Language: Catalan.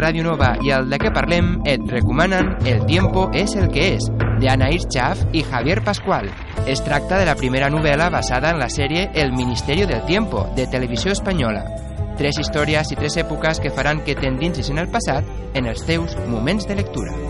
Radio Nova i el de què parlem et recomanen El tiempo és el que és, de Anaïs Chaff i Javier Pascual. Es tracta de la primera novel·la basada en la sèrie El Ministerio del Tiempo, de Televisió Espanyola. Tres històries i tres èpoques que faran que t'endinsis en el passat en els teus moments de lectura.